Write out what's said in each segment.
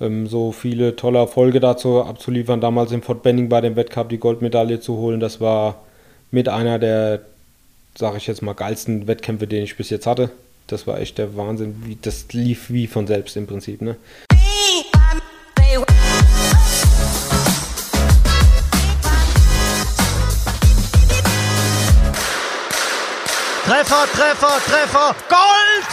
ähm, so viele tolle Erfolge dazu abzuliefern. Damals im Fort Benning bei dem Wettcup die Goldmedaille zu holen, das war mit einer der, sage ich jetzt mal, geilsten Wettkämpfe, den ich bis jetzt hatte. Das war echt der Wahnsinn. Wie, das lief wie von selbst im Prinzip. Ne? Treffer, Treffer, Treffer, Gold!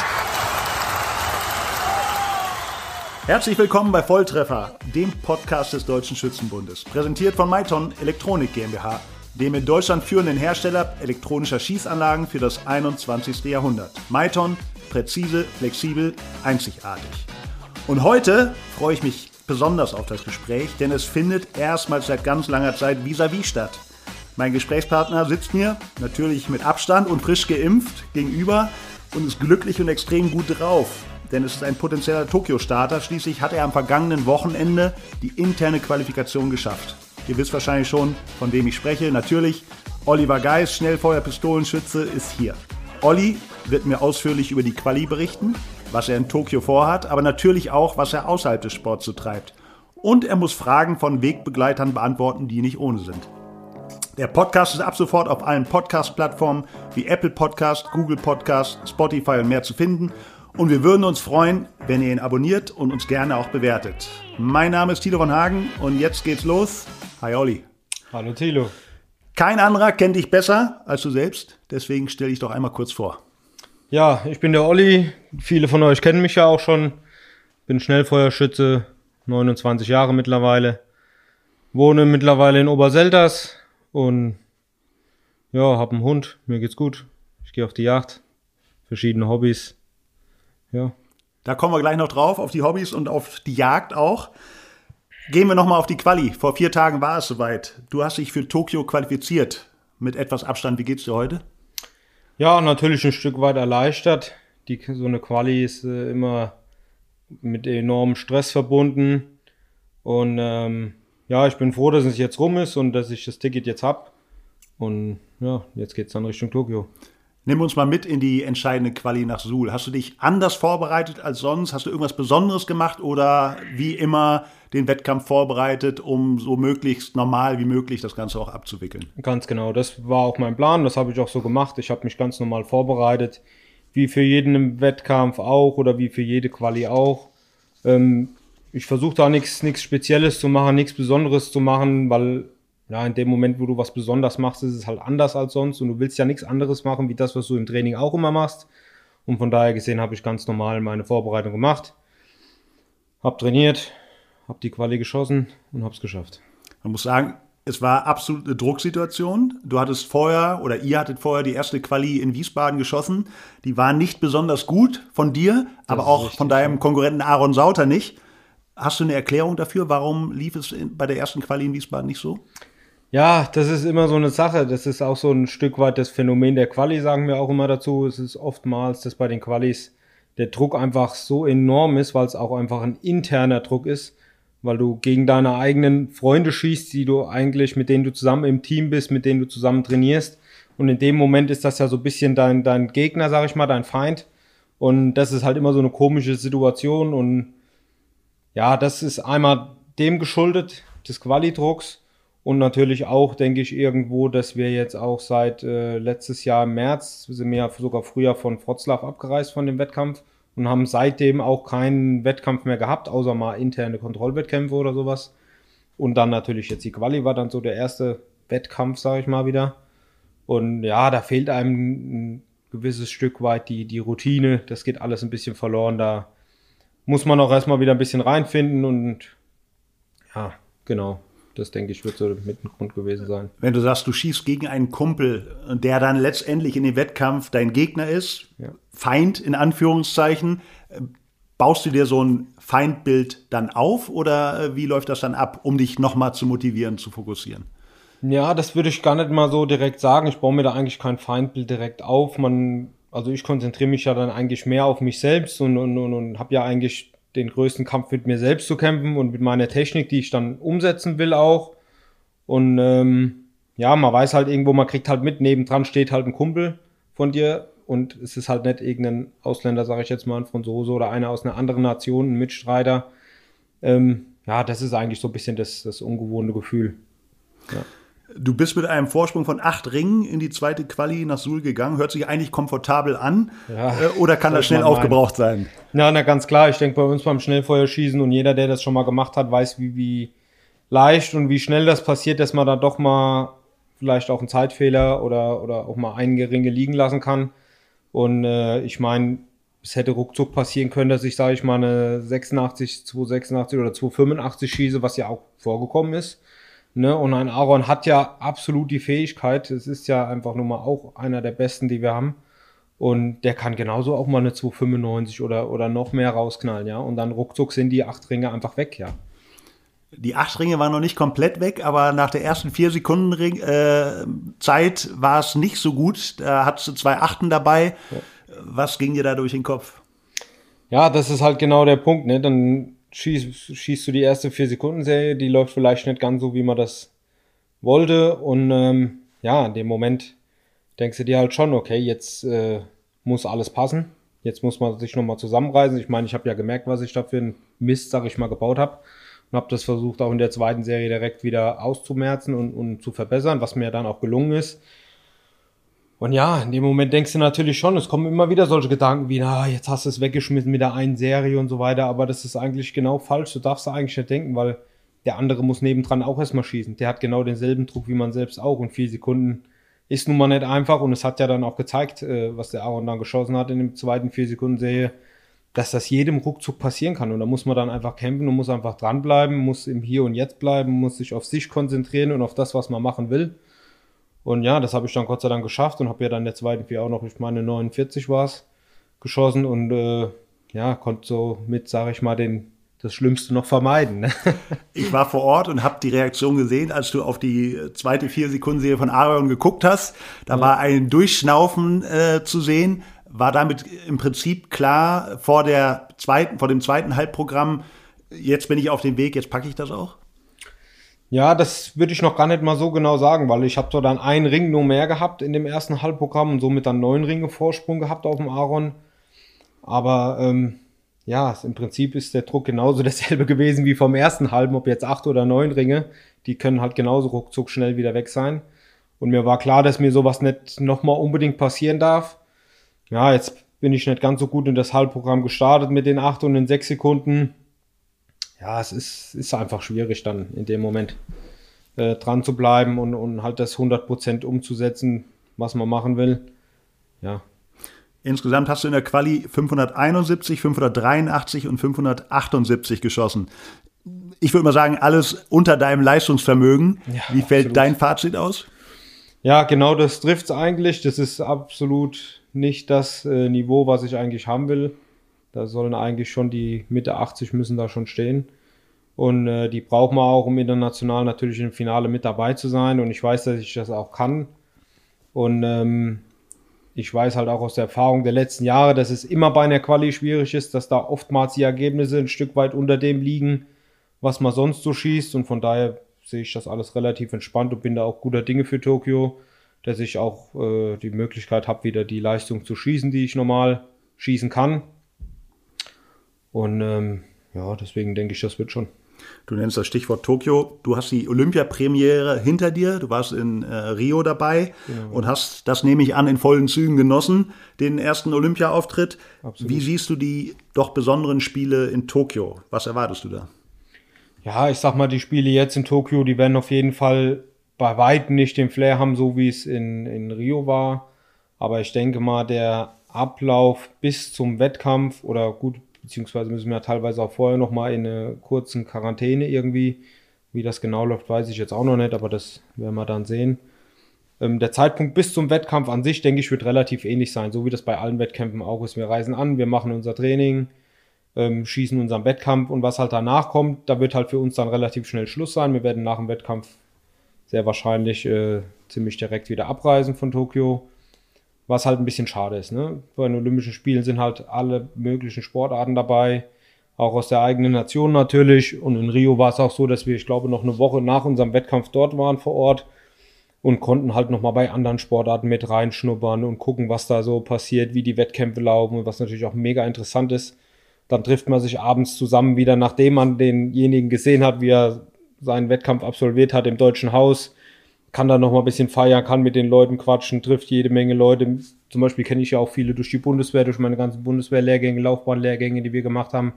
Herzlich willkommen bei Volltreffer, dem Podcast des Deutschen Schützenbundes. Präsentiert von Maiton Elektronik GmbH, dem in Deutschland führenden Hersteller elektronischer Schießanlagen für das 21. Jahrhundert. Maiton, präzise, flexibel, einzigartig. Und heute freue ich mich besonders auf das Gespräch, denn es findet erstmals seit ganz langer Zeit vis-à-vis -vis statt. Mein Gesprächspartner sitzt mir, natürlich mit Abstand und frisch geimpft, gegenüber und ist glücklich und extrem gut drauf denn es ist ein potenzieller Tokio-Starter. Schließlich hat er am vergangenen Wochenende die interne Qualifikation geschafft. Ihr wisst wahrscheinlich schon, von wem ich spreche. Natürlich, Oliver Geis, Schnellfeuer-Pistolenschütze, ist hier. Olli wird mir ausführlich über die Quali berichten, was er in Tokio vorhat, aber natürlich auch, was er außerhalb des Sports so treibt. Und er muss Fragen von Wegbegleitern beantworten, die nicht ohne sind. Der Podcast ist ab sofort auf allen Podcast-Plattformen wie Apple Podcast, Google Podcast, Spotify und mehr zu finden. Und wir würden uns freuen, wenn ihr ihn abonniert und uns gerne auch bewertet. Mein Name ist Thilo von Hagen und jetzt geht's los. Hi Olli. Hallo Thilo. Kein anderer kennt dich besser als du selbst, deswegen stell dich doch einmal kurz vor. Ja, ich bin der Olli. Viele von euch kennen mich ja auch schon. Bin Schnellfeuerschütze, 29 Jahre mittlerweile. Wohne mittlerweile in Oberselters und ja, hab einen Hund. Mir geht's gut. Ich gehe auf die Jagd. Verschiedene Hobbys ja. Da kommen wir gleich noch drauf, auf die Hobbys und auf die Jagd auch. Gehen wir nochmal auf die Quali. Vor vier Tagen war es soweit. Du hast dich für Tokio qualifiziert. Mit etwas Abstand. Wie geht's dir heute? Ja, natürlich ein Stück weit erleichtert. Die, so eine Quali ist äh, immer mit enormem Stress verbunden. Und ähm, ja, ich bin froh, dass es jetzt rum ist und dass ich das Ticket jetzt habe. Und ja, jetzt geht's dann Richtung Tokio. Nimm uns mal mit in die entscheidende Quali nach Suhl. Hast du dich anders vorbereitet als sonst? Hast du irgendwas Besonderes gemacht oder wie immer den Wettkampf vorbereitet, um so möglichst normal wie möglich das Ganze auch abzuwickeln? Ganz genau, das war auch mein Plan, das habe ich auch so gemacht. Ich habe mich ganz normal vorbereitet, wie für jeden Wettkampf auch oder wie für jede Quali auch. Ähm, ich versuche da nichts Spezielles zu machen, nichts Besonderes zu machen, weil ja, in dem Moment, wo du was besonders machst, ist es halt anders als sonst und du willst ja nichts anderes machen, wie das, was du im Training auch immer machst. Und von daher gesehen habe ich ganz normal meine Vorbereitung gemacht, habe trainiert, habe die Quali geschossen und habe es geschafft. Man muss sagen, es war absolute Drucksituation. Du hattest vorher oder ihr hattet vorher die erste Quali in Wiesbaden geschossen. Die war nicht besonders gut von dir, das aber auch richtig, von deinem Konkurrenten Aaron Sauter nicht. Hast du eine Erklärung dafür, warum lief es bei der ersten Quali in Wiesbaden nicht so? Ja, das ist immer so eine Sache. Das ist auch so ein Stück weit das Phänomen der Quali, sagen wir auch immer dazu. Es ist oftmals, dass bei den Qualis der Druck einfach so enorm ist, weil es auch einfach ein interner Druck ist, weil du gegen deine eigenen Freunde schießt, die du eigentlich, mit denen du zusammen im Team bist, mit denen du zusammen trainierst. Und in dem Moment ist das ja so ein bisschen dein, dein Gegner, sag ich mal, dein Feind. Und das ist halt immer so eine komische Situation. Und ja, das ist einmal dem geschuldet, des Quali-Drucks. Und natürlich auch, denke ich, irgendwo, dass wir jetzt auch seit äh, letztes Jahr im März, sind wir ja sogar früher von Wroclaw abgereist von dem Wettkampf und haben seitdem auch keinen Wettkampf mehr gehabt, außer mal interne Kontrollwettkämpfe oder sowas. Und dann natürlich jetzt die Quali war dann so der erste Wettkampf, sage ich mal wieder. Und ja, da fehlt einem ein gewisses Stück weit die, die Routine. Das geht alles ein bisschen verloren. Da muss man auch erstmal wieder ein bisschen reinfinden und ja, genau. Das denke ich, wird so mit ein Grund gewesen sein. Wenn du sagst, du schießt gegen einen Kumpel, der dann letztendlich in dem Wettkampf dein Gegner ist, ja. Feind in Anführungszeichen, baust du dir so ein Feindbild dann auf oder äh, wie läuft das dann ab, um dich nochmal zu motivieren, zu fokussieren? Ja, das würde ich gar nicht mal so direkt sagen. Ich baue mir da eigentlich kein Feindbild direkt auf. Man, also ich konzentriere mich ja dann eigentlich mehr auf mich selbst und, und, und, und habe ja eigentlich den größten Kampf mit mir selbst zu kämpfen und mit meiner Technik, die ich dann umsetzen will auch. Und ähm, ja, man weiß halt irgendwo, man kriegt halt mit, nebendran steht halt ein Kumpel von dir und es ist halt nicht irgendein Ausländer, sage ich jetzt mal, ein Franzose oder einer aus einer anderen Nation, ein Mitstreiter. Ähm, ja, das ist eigentlich so ein bisschen das, das ungewohnte Gefühl. Ja. Du bist mit einem Vorsprung von acht Ringen in die zweite Quali nach Suhl gegangen. Hört sich eigentlich komfortabel an. Ja, äh, oder kann das schnell aufgebraucht sein? Ja, na ganz klar. Ich denke, bei uns beim Schnellfeuerschießen und jeder, der das schon mal gemacht hat, weiß, wie, wie leicht und wie schnell das passiert, dass man da doch mal vielleicht auch einen Zeitfehler oder, oder auch mal einige Ringe liegen lassen kann. Und äh, ich meine, es hätte ruckzuck passieren können, dass ich, sage ich mal, eine 86, 286 oder 285 schieße, was ja auch vorgekommen ist. Ne? Und ein Aaron hat ja absolut die Fähigkeit. Es ist ja einfach nur mal auch einer der besten, die wir haben. Und der kann genauso auch mal eine 295 oder, oder noch mehr rausknallen, ja. Und dann ruckzuck sind die acht Ringe einfach weg, ja. Die acht Ringe waren noch nicht komplett weg, aber nach der ersten vier Sekunden Ring, äh, Zeit war es nicht so gut. Da hattest du zwei Achten dabei. Ja. Was ging dir da durch den Kopf? Ja, das ist halt genau der Punkt. Ne? Dann schießt, schießt du die erste vier Sekunden Serie, die läuft vielleicht nicht ganz so, wie man das wollte. Und ähm, ja, in dem Moment denkst du dir halt schon, okay, jetzt äh, muss alles passen. Jetzt muss man sich nochmal zusammenreißen. Ich meine, ich habe ja gemerkt, was ich da für einen Mist, sag ich mal, gebaut habe. Und habe das versucht, auch in der zweiten Serie direkt wieder auszumerzen und, und zu verbessern, was mir dann auch gelungen ist. Und ja, in dem Moment denkst du natürlich schon, es kommen immer wieder solche Gedanken wie, na, jetzt hast du es weggeschmissen mit der einen Serie und so weiter, aber das ist eigentlich genau falsch. Du darfst da eigentlich nicht denken, weil der andere muss nebendran auch erstmal schießen. Der hat genau denselben Druck wie man selbst auch und vier Sekunden ist nun mal nicht einfach und es hat ja dann auch gezeigt, äh, was der Aaron dann geschossen hat in dem zweiten vier Sekunden Serie, dass das jedem ruckzuck passieren kann und da muss man dann einfach kämpfen und muss einfach dranbleiben, muss im Hier und Jetzt bleiben, muss sich auf sich konzentrieren und auf das, was man machen will und ja, das habe ich dann Gott sei Dank geschafft und habe ja dann der zweiten Vier auch noch, ich meine 49 war es, geschossen und äh, ja, konnte so mit, sage ich mal, den, das Schlimmste noch vermeiden. Ne? Ich war vor Ort und habe die Reaktion gesehen, als du auf die zweite vier Sekunden Serie von Aaron geguckt hast. Da ja. war ein Durchschnaufen äh, zu sehen. War damit im Prinzip klar vor der zweiten, vor dem zweiten Halbprogramm. Jetzt bin ich auf dem Weg. Jetzt packe ich das auch. Ja, das würde ich noch gar nicht mal so genau sagen, weil ich habe so dann einen Ring nur mehr gehabt in dem ersten Halbprogramm und somit dann neun Ringe Vorsprung gehabt auf dem Aaron. Aber ähm, ja, im Prinzip ist der Druck genauso derselbe gewesen wie vom ersten Halben, ob jetzt acht oder neun Ringe. Die können halt genauso ruckzuck schnell wieder weg sein. Und mir war klar, dass mir sowas nicht nochmal unbedingt passieren darf. Ja, jetzt bin ich nicht ganz so gut in das Halbprogramm gestartet mit den acht und den sechs Sekunden ja, es ist, ist einfach schwierig dann in dem Moment äh, dran zu bleiben und, und halt das 100% umzusetzen, was man machen will. Ja. Insgesamt hast du in der Quali 571, 583 und 578 geschossen. Ich würde mal sagen, alles unter deinem Leistungsvermögen. Ja, Wie fällt absolut. dein Fazit aus? Ja, genau das trifft es eigentlich. Das ist absolut nicht das äh, Niveau, was ich eigentlich haben will. Da sollen eigentlich schon die Mitte 80 müssen da schon stehen. Und äh, die braucht man auch, um international natürlich im Finale mit dabei zu sein. Und ich weiß, dass ich das auch kann. Und ähm, ich weiß halt auch aus der Erfahrung der letzten Jahre, dass es immer bei einer Quali schwierig ist, dass da oftmals die Ergebnisse ein Stück weit unter dem liegen, was man sonst so schießt. Und von daher sehe ich das alles relativ entspannt und bin da auch guter Dinge für Tokio, dass ich auch äh, die Möglichkeit habe, wieder die Leistung zu schießen, die ich normal schießen kann. Und ähm, ja, deswegen denke ich, das wird schon. Du nennst das Stichwort Tokio. Du hast die Olympiapremiere hinter dir. Du warst in äh, Rio dabei genau. und hast das, nehme ich an, in vollen Zügen genossen, den ersten Olympiaauftritt. Wie siehst du die doch besonderen Spiele in Tokio? Was erwartest du da? Ja, ich sag mal, die Spiele jetzt in Tokio, die werden auf jeden Fall bei weitem nicht den Flair haben, so wie es in, in Rio war. Aber ich denke mal, der Ablauf bis zum Wettkampf oder gut beziehungsweise müssen wir teilweise auch vorher noch mal in eine kurzen Quarantäne irgendwie. Wie das genau läuft, weiß ich jetzt auch noch nicht, aber das werden wir dann sehen. Ähm, der Zeitpunkt bis zum Wettkampf an sich, denke ich, wird relativ ähnlich sein, so wie das bei allen Wettkämpfen auch ist. Wir reisen an, wir machen unser Training, ähm, schießen unseren Wettkampf und was halt danach kommt, da wird halt für uns dann relativ schnell Schluss sein. Wir werden nach dem Wettkampf sehr wahrscheinlich äh, ziemlich direkt wieder abreisen von Tokio was halt ein bisschen schade ist. Ne? Bei den Olympischen Spielen sind halt alle möglichen Sportarten dabei, auch aus der eigenen Nation natürlich. Und in Rio war es auch so, dass wir, ich glaube, noch eine Woche nach unserem Wettkampf dort waren vor Ort und konnten halt nochmal bei anderen Sportarten mit reinschnuppern und gucken, was da so passiert, wie die Wettkämpfe laufen und was natürlich auch mega interessant ist. Dann trifft man sich abends zusammen wieder, nachdem man denjenigen gesehen hat, wie er seinen Wettkampf absolviert hat im Deutschen Haus. Kann dann noch mal ein bisschen feiern, kann mit den Leuten quatschen, trifft jede Menge Leute. Zum Beispiel kenne ich ja auch viele durch die Bundeswehr, durch meine ganzen Bundeswehrlehrgänge, Laufbahnlehrgänge, die wir gemacht haben.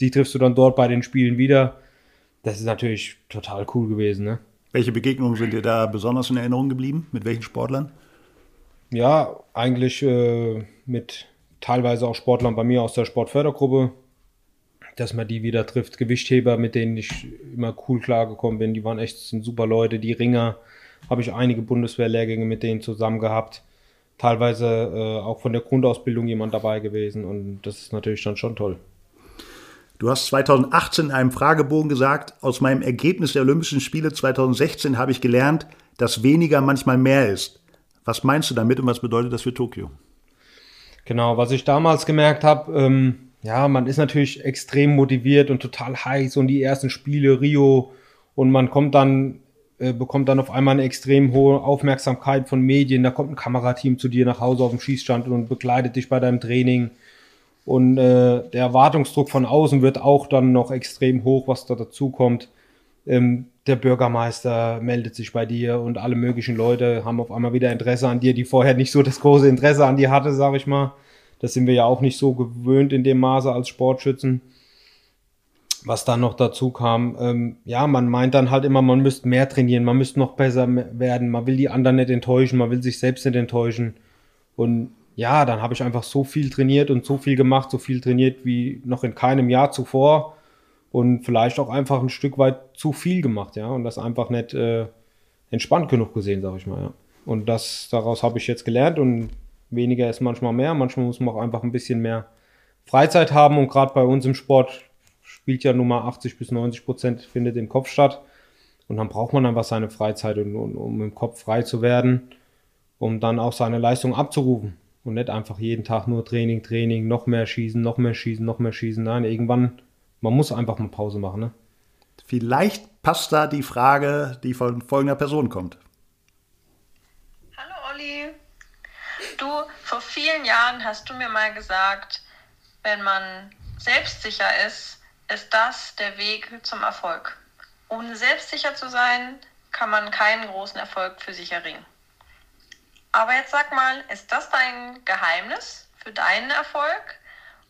Die triffst du dann dort bei den Spielen wieder. Das ist natürlich total cool gewesen. Ne? Welche Begegnungen sind dir da besonders in Erinnerung geblieben? Mit welchen Sportlern? Ja, eigentlich äh, mit teilweise auch Sportlern bei mir aus der Sportfördergruppe, dass man die wieder trifft. Gewichtheber, mit denen ich immer cool klargekommen bin, die waren echt sind super Leute. Die Ringer habe ich einige Bundeswehrlehrgänge mit denen zusammen gehabt. Teilweise äh, auch von der Grundausbildung jemand dabei gewesen und das ist natürlich dann schon toll. Du hast 2018 in einem Fragebogen gesagt, aus meinem Ergebnis der Olympischen Spiele 2016 habe ich gelernt, dass weniger manchmal mehr ist. Was meinst du damit und was bedeutet das für Tokio? Genau, was ich damals gemerkt habe, ähm, ja, man ist natürlich extrem motiviert und total heiß und die ersten Spiele, Rio, und man kommt dann, äh, bekommt dann auf einmal eine extrem hohe Aufmerksamkeit von Medien. Da kommt ein Kamerateam zu dir nach Hause auf dem Schießstand und begleitet dich bei deinem Training. Und äh, der Erwartungsdruck von außen wird auch dann noch extrem hoch, was da dazu kommt. Ähm, der Bürgermeister meldet sich bei dir und alle möglichen Leute haben auf einmal wieder Interesse an dir, die vorher nicht so das große Interesse an dir hatte, sag ich mal. Das sind wir ja auch nicht so gewöhnt in dem Maße als Sportschützen. Was dann noch dazu kam, ähm, ja, man meint dann halt immer, man müsste mehr trainieren, man müsste noch besser werden, man will die anderen nicht enttäuschen, man will sich selbst nicht enttäuschen. Und ja, dann habe ich einfach so viel trainiert und so viel gemacht, so viel trainiert wie noch in keinem Jahr zuvor und vielleicht auch einfach ein Stück weit zu viel gemacht, ja, und das einfach nicht äh, entspannt genug gesehen, sag ich mal, ja. Und das daraus habe ich jetzt gelernt und weniger ist manchmal mehr, manchmal muss man auch einfach ein bisschen mehr Freizeit haben und gerade bei uns im Sport spielt ja nun mal 80 bis 90 Prozent findet im Kopf statt und dann braucht man einfach seine Freizeit, um, um im Kopf frei zu werden, um dann auch seine Leistung abzurufen und nicht einfach jeden Tag nur Training, Training, noch mehr schießen, noch mehr schießen, noch mehr schießen. Nein, irgendwann man muss einfach mal Pause machen. Ne? Vielleicht passt da die Frage, die von folgender Person kommt. Hallo Olli. Du, vor vielen Jahren hast du mir mal gesagt, wenn man selbstsicher ist, ist das der Weg zum Erfolg. Ohne selbstsicher zu sein, kann man keinen großen Erfolg für sich erringen. Aber jetzt sag mal, ist das dein Geheimnis für deinen Erfolg?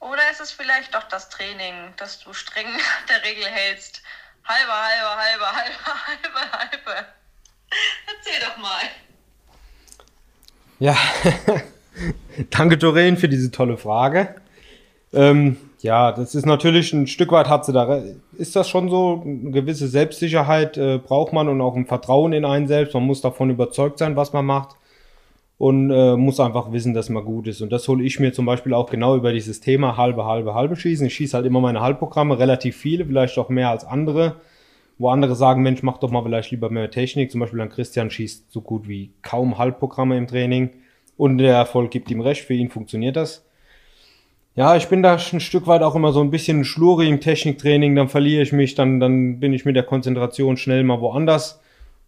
Oder ist es vielleicht doch das Training, das du streng der Regel hältst? Halbe, halbe, halbe, halbe, halbe, halbe. Erzähl doch mal. Ja, danke Doreen für diese tolle Frage. Ähm, ja, das ist natürlich ein Stück weit hat sie da, ist das schon so, eine gewisse Selbstsicherheit äh, braucht man und auch ein Vertrauen in einen selbst. Man muss davon überzeugt sein, was man macht und äh, muss einfach wissen, dass man gut ist. Und das hole ich mir zum Beispiel auch genau über dieses Thema halbe, halbe, halbe schießen. Ich schieße halt immer meine Halbprogramme, relativ viele, vielleicht auch mehr als andere. Wo andere sagen, Mensch, mach doch mal vielleicht lieber mehr Technik. Zum Beispiel an Christian schießt so gut wie kaum Halbprogramme im Training. Und der Erfolg gibt ihm recht, für ihn funktioniert das. Ja, ich bin da ein Stück weit auch immer so ein bisschen schluri im Techniktraining, dann verliere ich mich, dann, dann bin ich mit der Konzentration schnell mal woanders.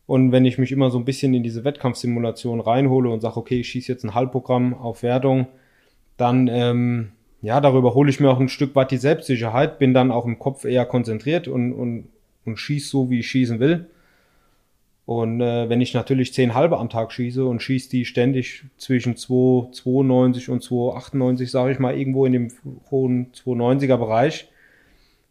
Und wenn ich mich immer so ein bisschen in diese Wettkampfsimulation reinhole und sage, okay, ich schieße jetzt ein Halbprogramm auf Wertung, dann, ähm, ja, darüber hole ich mir auch ein Stück weit die Selbstsicherheit, bin dann auch im Kopf eher konzentriert und, und, und schieße so, wie ich schießen will. Und äh, wenn ich natürlich zehn halbe am Tag schieße und schieße die ständig zwischen 2,92 und 2,98, sage ich mal, irgendwo in dem hohen 2,90er Bereich,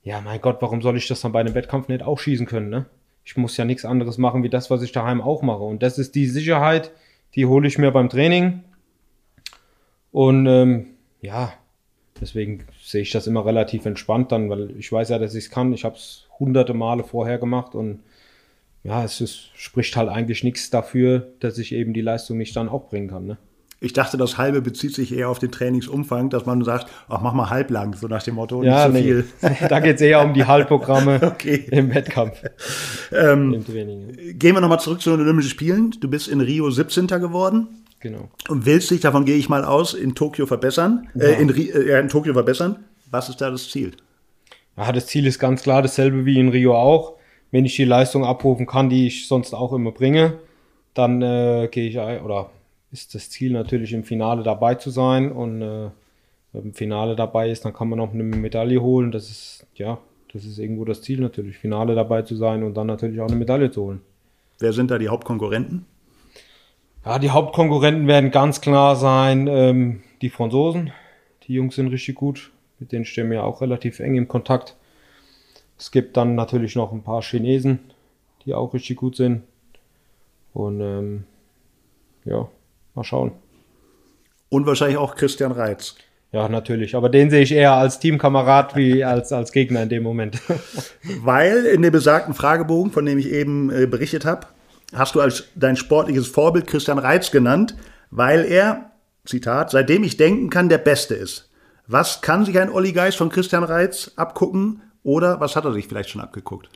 ja, mein Gott, warum soll ich das dann bei einem Wettkampf nicht auch schießen können, ne? ich muss ja nichts anderes machen wie das, was ich daheim auch mache. Und das ist die Sicherheit, die hole ich mir beim Training. Und ähm, ja, deswegen sehe ich das immer relativ entspannt dann, weil ich weiß ja, dass ich es kann. Ich habe es hunderte Male vorher gemacht und ja, es ist, spricht halt eigentlich nichts dafür, dass ich eben die Leistung nicht dann auch bringen kann. Ne? Ich dachte, das halbe bezieht sich eher auf den Trainingsumfang, dass man sagt, ach, mach mal halblang, so nach dem Motto, ja, nicht so nee. viel. da geht es eher um die Halbprogramme okay. im Wettkampf. Ähm, Im Training. Ja. Gehen wir nochmal zurück zu den Olympischen Spielen. Du bist in Rio 17. geworden. Genau. Und willst dich, davon gehe ich mal aus, in Tokio verbessern, ja. äh, in, äh, in Tokio verbessern. Was ist da das Ziel? Ja, das Ziel ist ganz klar dasselbe wie in Rio auch. Wenn ich die Leistung abrufen kann, die ich sonst auch immer bringe, dann äh, gehe ich, oder ist das Ziel natürlich im Finale dabei zu sein und äh, im Finale dabei ist, dann kann man auch eine Medaille holen. Das ist, ja, das ist irgendwo das Ziel natürlich, Finale dabei zu sein und dann natürlich auch eine Medaille zu holen. Wer sind da die Hauptkonkurrenten? Ja, die Hauptkonkurrenten werden ganz klar sein ähm, die Franzosen. Die Jungs sind richtig gut. Mit denen stehen wir auch relativ eng im Kontakt. Es gibt dann natürlich noch ein paar Chinesen, die auch richtig gut sind. Und ähm, ja, mal schauen. Und wahrscheinlich auch Christian Reitz. Ja, natürlich. Aber den sehe ich eher als Teamkamerad wie als, als Gegner in dem Moment. Weil in dem besagten Fragebogen, von dem ich eben äh, berichtet habe, hast du als dein sportliches Vorbild Christian Reitz genannt, weil er, Zitat, seitdem ich denken kann, der Beste ist. Was kann sich ein Olli Geist von Christian Reitz abgucken oder was hat er sich vielleicht schon abgeguckt?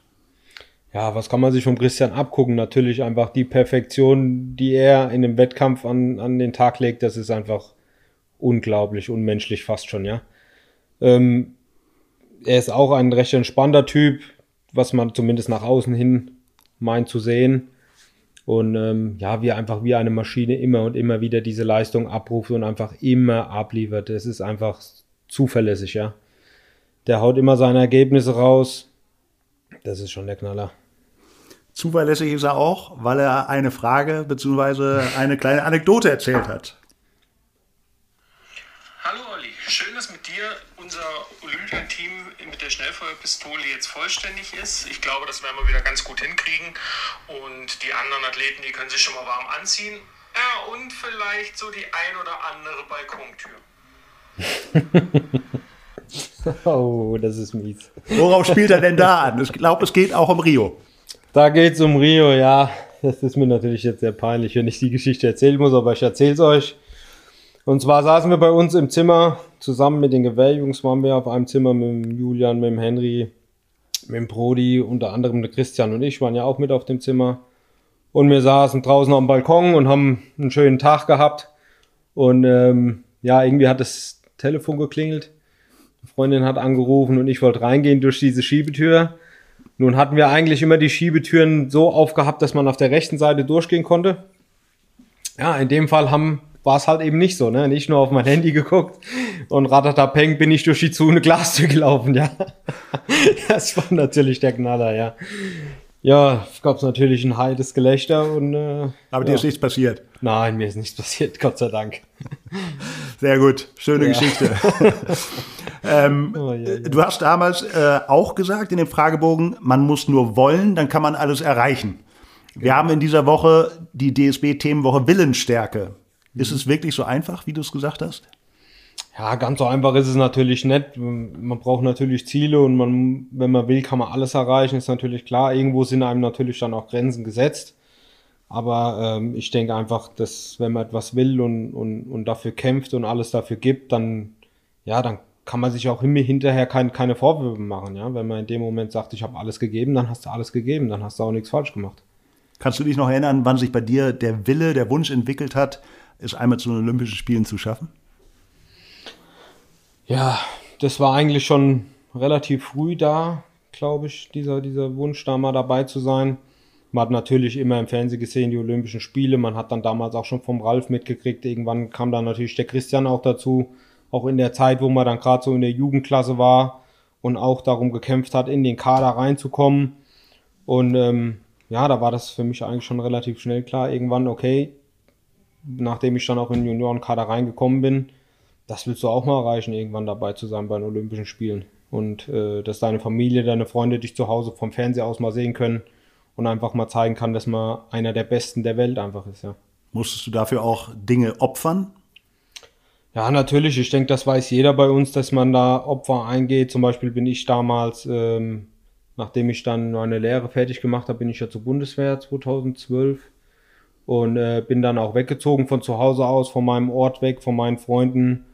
Ja, was kann man sich von Christian abgucken? Natürlich einfach die Perfektion, die er in dem Wettkampf an, an den Tag legt, das ist einfach unglaublich, unmenschlich fast schon, ja. Ähm, er ist auch ein recht entspannter Typ, was man zumindest nach außen hin meint zu sehen. Und ähm, ja, wie einfach wie eine Maschine immer und immer wieder diese Leistung abruft und einfach immer abliefert. Das ist einfach zuverlässig, ja. Der haut immer seine Ergebnisse raus. Das ist schon der Knaller. Zuverlässig ist er auch, weil er eine Frage bzw. eine kleine Anekdote erzählt hat. Hallo Olli, schön, dass mit dir unser Olympiateam mit der Schnellfeuerpistole jetzt vollständig ist. Ich glaube, das werden wir wieder ganz gut hinkriegen. Und die anderen Athleten, die können sich schon mal warm anziehen. Ja, und vielleicht so die ein oder andere Balkontür. oh, das ist mies. Worauf spielt er denn da an? Ich glaube, es geht auch um Rio. Da geht es um Rio, ja. Das ist mir natürlich jetzt sehr peinlich, wenn ich die Geschichte erzählen muss, aber ich erzähle es euch. Und zwar saßen wir bei uns im Zimmer, zusammen mit den Gewehrjungs waren wir auf einem Zimmer mit dem Julian, mit dem Henry, mit dem Brody, unter anderem der Christian und ich waren ja auch mit auf dem Zimmer. Und wir saßen draußen am Balkon und haben einen schönen Tag gehabt. Und ähm, ja, irgendwie hat das Telefon geklingelt. Freundin hat angerufen und ich wollte reingehen durch diese Schiebetür. Nun hatten wir eigentlich immer die Schiebetüren so aufgehabt, dass man auf der rechten Seite durchgehen konnte. Ja, in dem Fall haben war es halt eben nicht so, ne? Nicht nur auf mein Handy geguckt und ratatapeng bin ich durch die Zune Glastür gelaufen, ja. das war natürlich der Knaller, ja. Ja, gab es natürlich ein heiles Gelächter und. Äh, Aber dir ja. ist nichts passiert. Nein, mir ist nichts passiert, Gott sei Dank. Sehr gut, schöne ja. Geschichte. ähm, oh, ja. Du hast damals äh, auch gesagt in dem Fragebogen, man muss nur wollen, dann kann man alles erreichen. Wir haben in dieser Woche die DSB-Themenwoche Willensstärke. Ist es wirklich so einfach, wie du es gesagt hast? Ja, ganz so einfach ist es natürlich nicht. Man braucht natürlich Ziele und man, wenn man will, kann man alles erreichen, ist natürlich klar. Irgendwo sind einem natürlich dann auch Grenzen gesetzt. Aber ähm, ich denke einfach, dass wenn man etwas will und, und, und dafür kämpft und alles dafür gibt, dann, ja, dann kann man sich auch hinterher kein, keine Vorwürfe machen. Ja? Wenn man in dem Moment sagt, ich habe alles gegeben, dann hast du alles gegeben, dann hast du auch nichts falsch gemacht. Kannst du dich noch erinnern, wann sich bei dir der Wille, der Wunsch entwickelt hat, es einmal zu den Olympischen Spielen zu schaffen? Ja, das war eigentlich schon relativ früh da, glaube ich, dieser, dieser Wunsch, da mal dabei zu sein. Man hat natürlich immer im Fernsehen gesehen, die Olympischen Spiele. Man hat dann damals auch schon vom Ralf mitgekriegt. Irgendwann kam dann natürlich der Christian auch dazu. Auch in der Zeit, wo man dann gerade so in der Jugendklasse war und auch darum gekämpft hat, in den Kader reinzukommen. Und ähm, ja, da war das für mich eigentlich schon relativ schnell klar. Irgendwann, okay, nachdem ich dann auch in den Juniorenkader reingekommen bin, das willst du auch mal erreichen, irgendwann dabei zu sein bei den Olympischen Spielen. Und äh, dass deine Familie, deine Freunde dich zu Hause vom Fernseher aus mal sehen können und einfach mal zeigen kann, dass man einer der Besten der Welt einfach ist, ja. Musstest du dafür auch Dinge opfern? Ja, natürlich. Ich denke, das weiß jeder bei uns, dass man da Opfer eingeht. Zum Beispiel bin ich damals, ähm, nachdem ich dann meine Lehre fertig gemacht habe, bin ich ja zur Bundeswehr 2012 und äh, bin dann auch weggezogen von zu Hause aus, von meinem Ort weg, von meinen Freunden.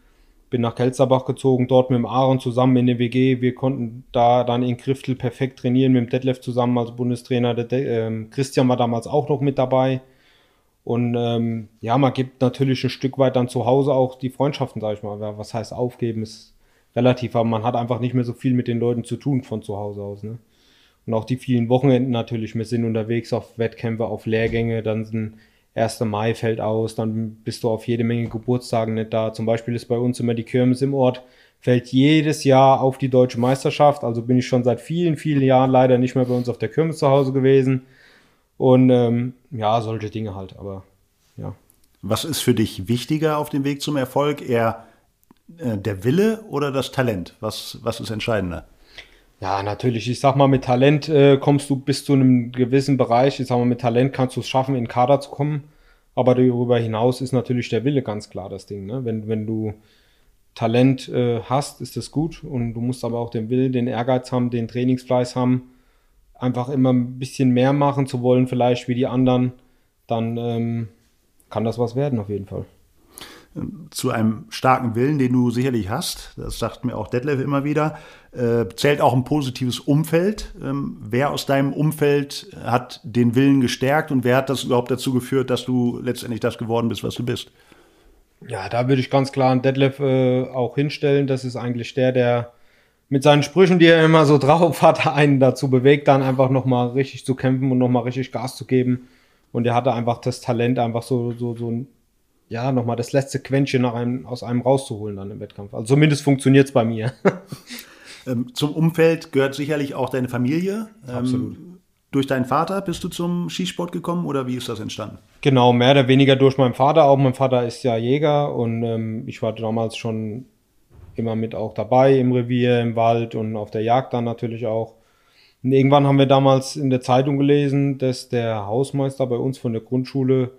Bin nach Kelzerbach gezogen, dort mit dem Aaron zusammen in der WG. Wir konnten da dann in Griftel perfekt trainieren, mit dem Detlef zusammen als Bundestrainer. Der De ähm, Christian war damals auch noch mit dabei. Und ähm, ja, man gibt natürlich ein Stück weit dann zu Hause auch die Freundschaften, sag ich mal. Was heißt aufgeben, ist relativ, aber man hat einfach nicht mehr so viel mit den Leuten zu tun von zu Hause aus. Ne? Und auch die vielen Wochenenden natürlich. Wir sind unterwegs auf Wettkämpfe, auf Lehrgänge, dann sind 1. Mai fällt aus, dann bist du auf jede Menge Geburtstagen nicht da. Zum Beispiel ist bei uns immer die Kirmes im Ort, fällt jedes Jahr auf die deutsche Meisterschaft. Also bin ich schon seit vielen, vielen Jahren leider nicht mehr bei uns auf der Kirmes zu Hause gewesen. Und ähm, ja, solche Dinge halt, aber ja. Was ist für dich wichtiger auf dem Weg zum Erfolg? Eher äh, der Wille oder das Talent? Was, was ist entscheidender? Ja, natürlich. Ich sag mal, mit Talent äh, kommst du bis zu einem gewissen Bereich. Ich sag mal, mit Talent kannst du es schaffen, in den Kader zu kommen. Aber darüber hinaus ist natürlich der Wille ganz klar das Ding. Ne? Wenn, wenn du Talent äh, hast, ist das gut. Und du musst aber auch den Willen, den Ehrgeiz haben, den Trainingsfleiß haben, einfach immer ein bisschen mehr machen zu wollen, vielleicht wie die anderen, dann ähm, kann das was werden auf jeden Fall zu einem starken Willen, den du sicherlich hast, das sagt mir auch Detlef immer wieder, äh, zählt auch ein positives Umfeld. Ähm, wer aus deinem Umfeld hat den Willen gestärkt und wer hat das überhaupt dazu geführt, dass du letztendlich das geworden bist, was du bist? Ja, da würde ich ganz klar einen Detlef äh, auch hinstellen. Das ist eigentlich der, der mit seinen Sprüchen, die er immer so drauf hat, einen dazu bewegt, dann einfach nochmal richtig zu kämpfen und nochmal richtig Gas zu geben. Und er hatte einfach das Talent, einfach so, so, so ein ja, nochmal das letzte Quäntchen einem, aus einem rauszuholen dann im Wettkampf. Also zumindest funktioniert es bei mir. ähm, zum Umfeld gehört sicherlich auch deine Familie. Ähm, Absolut. Durch deinen Vater bist du zum Skisport gekommen oder wie ist das entstanden? Genau, mehr oder weniger durch meinen Vater. Auch mein Vater ist ja Jäger und ähm, ich war damals schon immer mit auch dabei im Revier, im Wald und auf der Jagd dann natürlich auch. Und irgendwann haben wir damals in der Zeitung gelesen, dass der Hausmeister bei uns von der Grundschule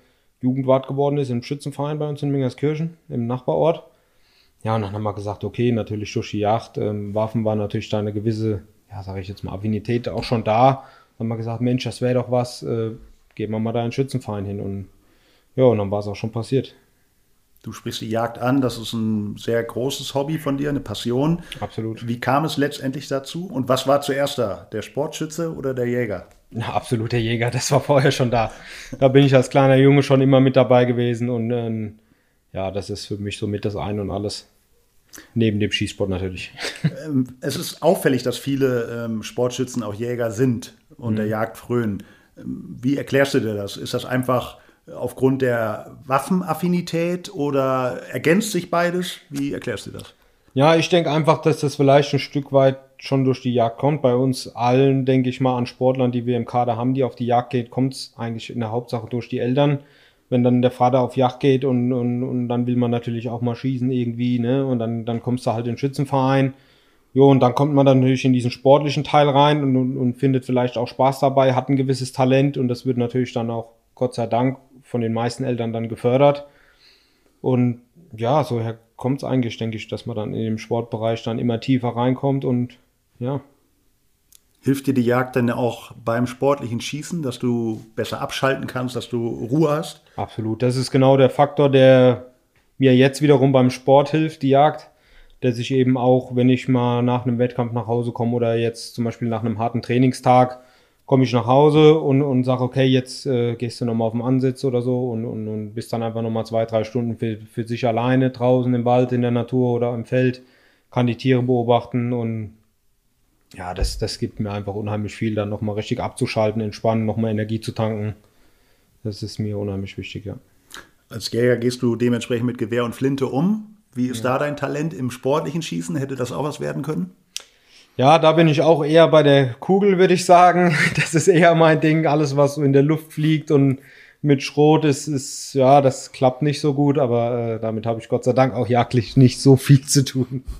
Jugendwart geworden ist im Schützenverein bei uns in Mingerskirchen, im Nachbarort. Ja, und dann haben wir gesagt, okay, natürlich die Jagd, ähm, Waffen war natürlich da eine gewisse, ja, sage ich jetzt mal, Affinität auch schon da. Dann haben wir gesagt, Mensch, das wäre doch was, äh, gehen wir mal da in den Schützenverein hin. Und ja, und dann war es auch schon passiert. Du sprichst die Jagd an, das ist ein sehr großes Hobby von dir, eine Passion. Absolut. Wie kam es letztendlich dazu? Und was war zuerst da, der Sportschütze oder der Jäger? Ja, absoluter Jäger, das war vorher schon da. Da bin ich als kleiner Junge schon immer mit dabei gewesen und ähm, ja, das ist für mich so mit das Ein und alles. Neben dem Schießsport natürlich. Ähm, es ist auffällig, dass viele ähm, Sportschützen auch Jäger sind und mhm. der Jagd frönen. Ähm, wie erklärst du dir das? Ist das einfach aufgrund der Waffenaffinität oder ergänzt sich beides? Wie erklärst du das? Ja, ich denke einfach, dass das vielleicht ein Stück weit schon durch die Jagd kommt. Bei uns allen, denke ich mal, an Sportlern, die wir im Kader haben, die auf die Jagd geht, kommt es eigentlich in der Hauptsache durch die Eltern. Wenn dann der Vater auf Jagd geht und, und, und dann will man natürlich auch mal schießen irgendwie, ne? Und dann, dann kommst du halt in den Schützenverein. Jo, und dann kommt man dann natürlich in diesen sportlichen Teil rein und, und, und findet vielleicht auch Spaß dabei, hat ein gewisses Talent und das wird natürlich dann auch, Gott sei Dank, von den meisten Eltern dann gefördert. Und ja, so kommt es eigentlich, denke ich, dass man dann in dem Sportbereich dann immer tiefer reinkommt und ja. Hilft dir die Jagd dann auch beim sportlichen Schießen, dass du besser abschalten kannst, dass du Ruhe hast? Absolut. Das ist genau der Faktor, der mir jetzt wiederum beim Sport hilft, die Jagd. Dass ich eben auch, wenn ich mal nach einem Wettkampf nach Hause komme oder jetzt zum Beispiel nach einem harten Trainingstag, komme ich nach Hause und, und sage, okay, jetzt äh, gehst du nochmal auf den Ansitz oder so und, und, und bist dann einfach nochmal zwei, drei Stunden für, für sich alleine draußen im Wald, in der Natur oder im Feld, kann die Tiere beobachten und ja, das, das gibt mir einfach unheimlich viel, dann nochmal richtig abzuschalten, entspannen, nochmal Energie zu tanken. Das ist mir unheimlich wichtig, ja. Als Jäger gehst du dementsprechend mit Gewehr und Flinte um. Wie ist ja. da dein Talent im sportlichen Schießen? Hätte das auch was werden können? Ja, da bin ich auch eher bei der Kugel, würde ich sagen. Das ist eher mein Ding. Alles, was so in der Luft fliegt und mit Schrot ist, ist ja, das klappt nicht so gut, aber äh, damit habe ich Gott sei Dank auch jagdlich nicht so viel zu tun.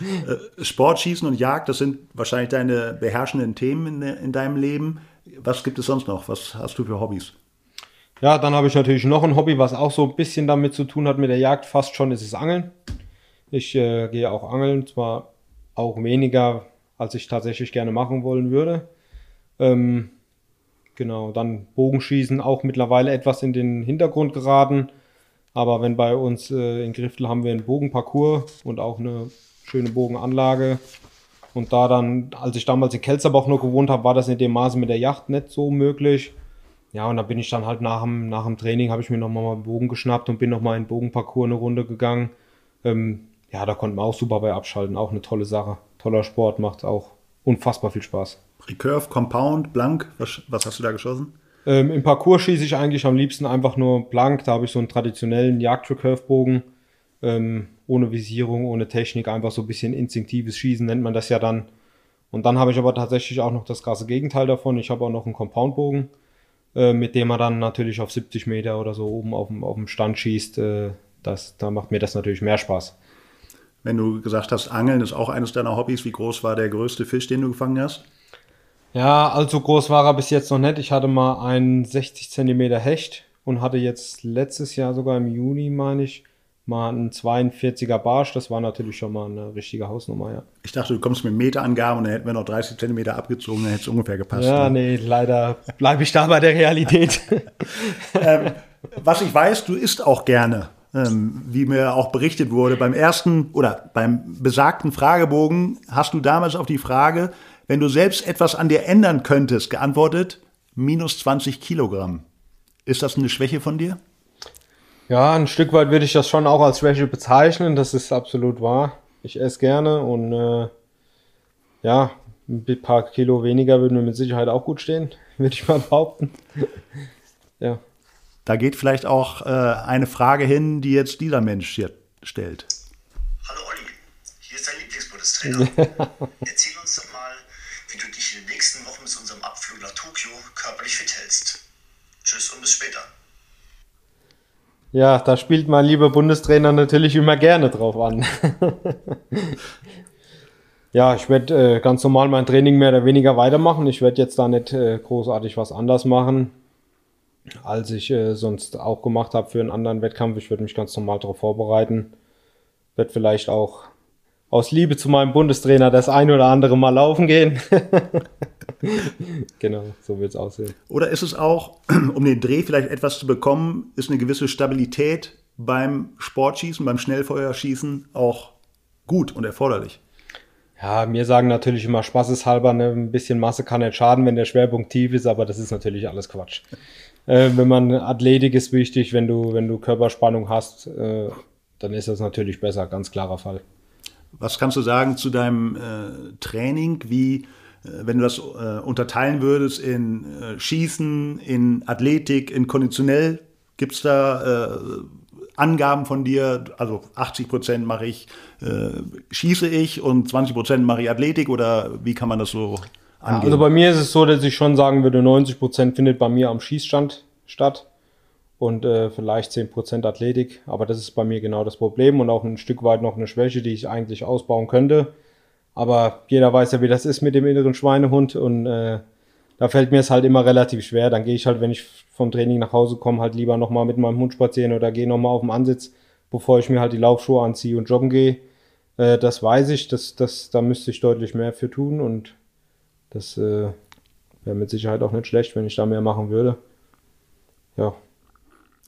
Äh, Sportschießen und Jagd, das sind wahrscheinlich deine beherrschenden Themen in, in deinem Leben. Was gibt es sonst noch? Was hast du für Hobbys? Ja, dann habe ich natürlich noch ein Hobby, was auch so ein bisschen damit zu tun hat mit der Jagd. Fast schon ist es Angeln. Ich äh, gehe auch angeln, zwar auch weniger, als ich tatsächlich gerne machen wollen würde. Ähm, genau, dann Bogenschießen auch mittlerweile etwas in den Hintergrund geraten. Aber wenn bei uns äh, in Griftel haben wir einen Bogenparcours und auch eine schöne Bogenanlage. Und da dann, als ich damals in Kelzerbach noch gewohnt habe, war das in dem Maße mit der Yacht nicht so möglich. Ja, und da bin ich dann halt nach dem, nach dem Training, habe ich mir nochmal einen Bogen geschnappt und bin nochmal in den Bogenparcours eine Runde gegangen. Ähm, ja, da konnte man auch super bei abschalten. Auch eine tolle Sache. Toller Sport, macht auch unfassbar viel Spaß. Recurve, Compound, Blank, was, was hast du da geschossen? Ähm, Im Parcours schieße ich eigentlich am liebsten einfach nur blank. Da habe ich so einen traditionellen Jagd-Recurve-Bogen. Ähm, ohne Visierung, ohne Technik, einfach so ein bisschen instinktives Schießen nennt man das ja dann. Und dann habe ich aber tatsächlich auch noch das krasse Gegenteil davon. Ich habe auch noch einen Compound-Bogen, äh, mit dem man dann natürlich auf 70 Meter oder so oben auf dem, auf dem Stand schießt. Äh, das, da macht mir das natürlich mehr Spaß. Wenn du gesagt hast, Angeln ist auch eines deiner Hobbys, wie groß war der größte Fisch, den du gefangen hast? Ja, allzu groß war er bis jetzt noch nicht. Ich hatte mal einen 60 Zentimeter Hecht und hatte jetzt letztes Jahr sogar im Juni, meine ich, mal einen 42er Barsch. Das war natürlich schon mal eine richtige Hausnummer, ja. Ich dachte, du kommst mit Meterangaben und dann hätten wir noch 30 Zentimeter abgezogen, dann hätte es ungefähr gepasst. Ja, ne? nee, leider bleibe ich da bei der Realität. ähm, was ich weiß, du isst auch gerne. Ähm, wie mir auch berichtet wurde, beim ersten oder beim besagten Fragebogen hast du damals auf die Frage, wenn du selbst etwas an dir ändern könntest, geantwortet, minus 20 Kilogramm. Ist das eine Schwäche von dir? Ja, ein Stück weit würde ich das schon auch als Schwäche bezeichnen. Das ist absolut wahr. Ich esse gerne und äh, ja, ein paar Kilo weniger würden mir mit Sicherheit auch gut stehen, würde ich mal behaupten. Da geht vielleicht auch äh, eine Frage hin, die jetzt dieser Mensch hier stellt. Hallo Olli, hier ist dein Lieblingsbundestrainer. Erzähl uns doch mal, wie du dich in den nächsten Wochen bis unserem Abflug nach Tokio körperlich fit hältst. Tschüss und bis später. Ja, da spielt mein lieber Bundestrainer natürlich immer gerne drauf an. ja, ich werde äh, ganz normal mein Training mehr oder weniger weitermachen. Ich werde jetzt da nicht äh, großartig was anders machen, als ich äh, sonst auch gemacht habe für einen anderen Wettkampf. Ich werde mich ganz normal darauf vorbereiten. Werde vielleicht auch aus Liebe zu meinem Bundestrainer das ein oder andere Mal laufen gehen. genau, so wird es aussehen. Oder ist es auch, um den Dreh vielleicht etwas zu bekommen, ist eine gewisse Stabilität beim Sportschießen, beim Schnellfeuerschießen auch gut und erforderlich? Ja, mir sagen natürlich immer spaßeshalber, ne, ein bisschen Masse kann nicht schaden, wenn der Schwerpunkt tief ist, aber das ist natürlich alles Quatsch. Äh, wenn man Athletik ist wichtig, wenn du, wenn du Körperspannung hast, äh, dann ist das natürlich besser, ganz klarer Fall. Was kannst du sagen zu deinem äh, Training? Wie, äh, wenn du das äh, unterteilen würdest in äh, Schießen, in Athletik, in konditionell, gibt es da Angaben von dir? Also 80 Prozent mache ich, äh, schieße ich und 20 Prozent mache ich Athletik oder wie kann man das so angehen? also bei mir ist es so, dass ich schon sagen würde, 90 Prozent findet bei mir am Schießstand statt und äh, vielleicht 10% Athletik. Aber das ist bei mir genau das Problem und auch ein Stück weit noch eine Schwäche, die ich eigentlich ausbauen könnte. Aber jeder weiß ja, wie das ist mit dem inneren Schweinehund und äh, da fällt mir es halt immer relativ schwer. Dann gehe ich halt, wenn ich vom Training nach Hause komme, halt lieber nochmal mit meinem Hund spazieren oder gehe nochmal auf den Ansitz, bevor ich mir halt die Laufschuhe anziehe und joggen gehe. Äh, das weiß ich, das, das, da müsste ich deutlich mehr für tun und das äh, wäre mit Sicherheit auch nicht schlecht, wenn ich da mehr machen würde. Ja,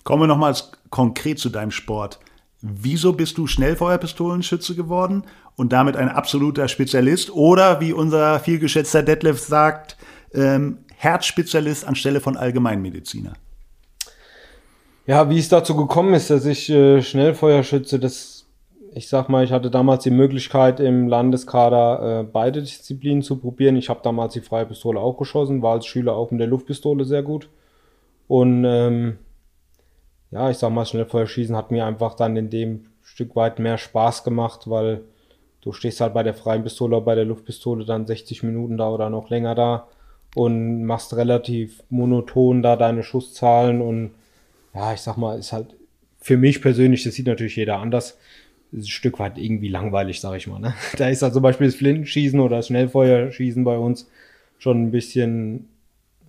Kommen wir nochmals konkret zu deinem Sport. Wieso bist du Schnellfeuerpistolenschütze geworden und damit ein absoluter Spezialist? Oder wie unser vielgeschätzter Detlef sagt, ähm, Herzspezialist anstelle von Allgemeinmediziner? Ja, wie es dazu gekommen ist, dass ich äh, Schnellfeuerschütze, das, ich sag mal, ich hatte damals die Möglichkeit im Landeskader äh, beide Disziplinen zu probieren. Ich habe damals die freie Pistole auch geschossen, war als Schüler auch in der Luftpistole sehr gut. Und ähm, ja, ich sag mal, Schnellfeuerschießen hat mir einfach dann in dem Stück weit mehr Spaß gemacht, weil du stehst halt bei der freien Pistole, bei der Luftpistole dann 60 Minuten da oder noch länger da und machst relativ monoton da deine Schusszahlen und ja, ich sag mal, ist halt für mich persönlich, das sieht natürlich jeder anders, ein Stück weit irgendwie langweilig, sag ich mal. Ne? Da ist halt zum Beispiel das Flintenschießen oder das Schnellfeuerschießen bei uns schon ein bisschen,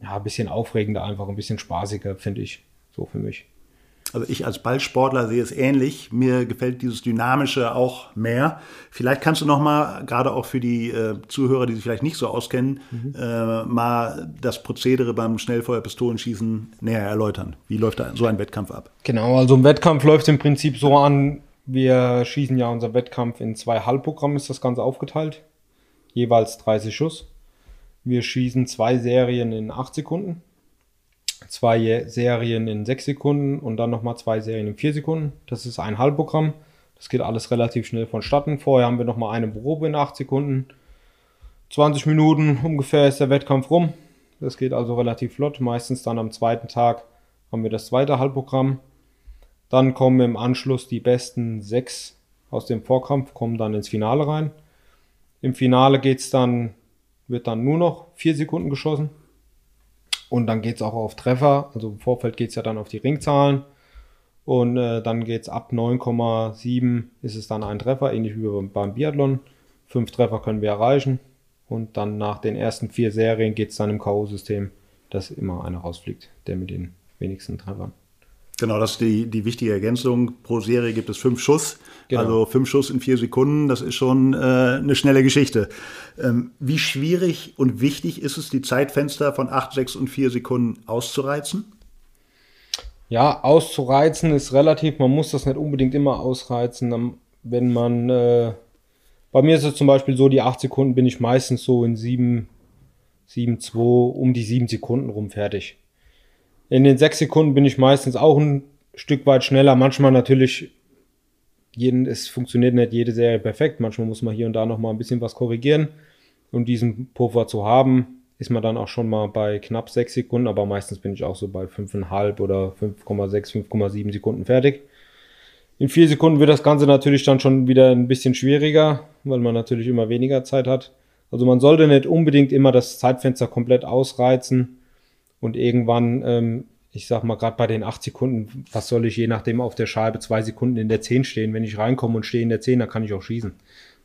ja, ein bisschen aufregender, einfach ein bisschen spaßiger, finde ich, so für mich. Also ich als Ballsportler sehe es ähnlich. Mir gefällt dieses Dynamische auch mehr. Vielleicht kannst du noch mal, gerade auch für die äh, Zuhörer, die sich vielleicht nicht so auskennen, mhm. äh, mal das Prozedere beim Schnellfeuerpistolenschießen näher erläutern. Wie läuft da so ein Wettkampf ab? Genau, also ein Wettkampf läuft im Prinzip so an, wir schießen ja unser Wettkampf in zwei Halbprogramme, ist das Ganze aufgeteilt. Jeweils 30 Schuss. Wir schießen zwei Serien in 8 Sekunden zwei Serien in sechs Sekunden und dann nochmal zwei Serien in vier Sekunden. Das ist ein Halbprogramm. Das geht alles relativ schnell vonstatten. Vorher haben wir nochmal eine Probe in acht Sekunden. 20 Minuten ungefähr ist der Wettkampf rum. Das geht also relativ flott. Meistens dann am zweiten Tag haben wir das zweite Halbprogramm. Dann kommen im Anschluss die besten sechs aus dem Vorkampf, kommen dann ins Finale rein. Im Finale geht's dann, wird dann nur noch vier Sekunden geschossen. Und dann geht's auch auf Treffer. Also im Vorfeld geht's ja dann auf die Ringzahlen. Und äh, dann geht's ab 9,7 ist es dann ein Treffer, ähnlich wie beim Biathlon. Fünf Treffer können wir erreichen. Und dann nach den ersten vier Serien geht's dann im K.O.-System, dass immer einer rausfliegt, der mit den wenigsten Treffern. Genau, das ist die, die wichtige Ergänzung. Pro Serie gibt es fünf Schuss. Genau. Also fünf Schuss in vier Sekunden, das ist schon äh, eine schnelle Geschichte. Ähm, wie schwierig und wichtig ist es, die Zeitfenster von acht, sechs und vier Sekunden auszureizen? Ja, auszureizen ist relativ, man muss das nicht unbedingt immer ausreizen. Wenn man, äh, bei mir ist es zum Beispiel so, die acht Sekunden bin ich meistens so in sieben, sieben, zwei, um die sieben Sekunden rum fertig. In den sechs Sekunden bin ich meistens auch ein Stück weit schneller. Manchmal natürlich, jeden, es funktioniert nicht jede Serie perfekt. Manchmal muss man hier und da noch mal ein bisschen was korrigieren. Und diesen Puffer zu haben, ist man dann auch schon mal bei knapp sechs Sekunden, aber meistens bin ich auch so bei fünfeinhalb oder 5,6, 5,7 Sekunden fertig. In vier Sekunden wird das Ganze natürlich dann schon wieder ein bisschen schwieriger, weil man natürlich immer weniger Zeit hat. Also man sollte nicht unbedingt immer das Zeitfenster komplett ausreizen und irgendwann, ähm, ich sag mal, gerade bei den acht Sekunden, was soll ich je nachdem auf der Scheibe zwei Sekunden in der 10 stehen? Wenn ich reinkomme und stehe in der 10, dann kann ich auch schießen.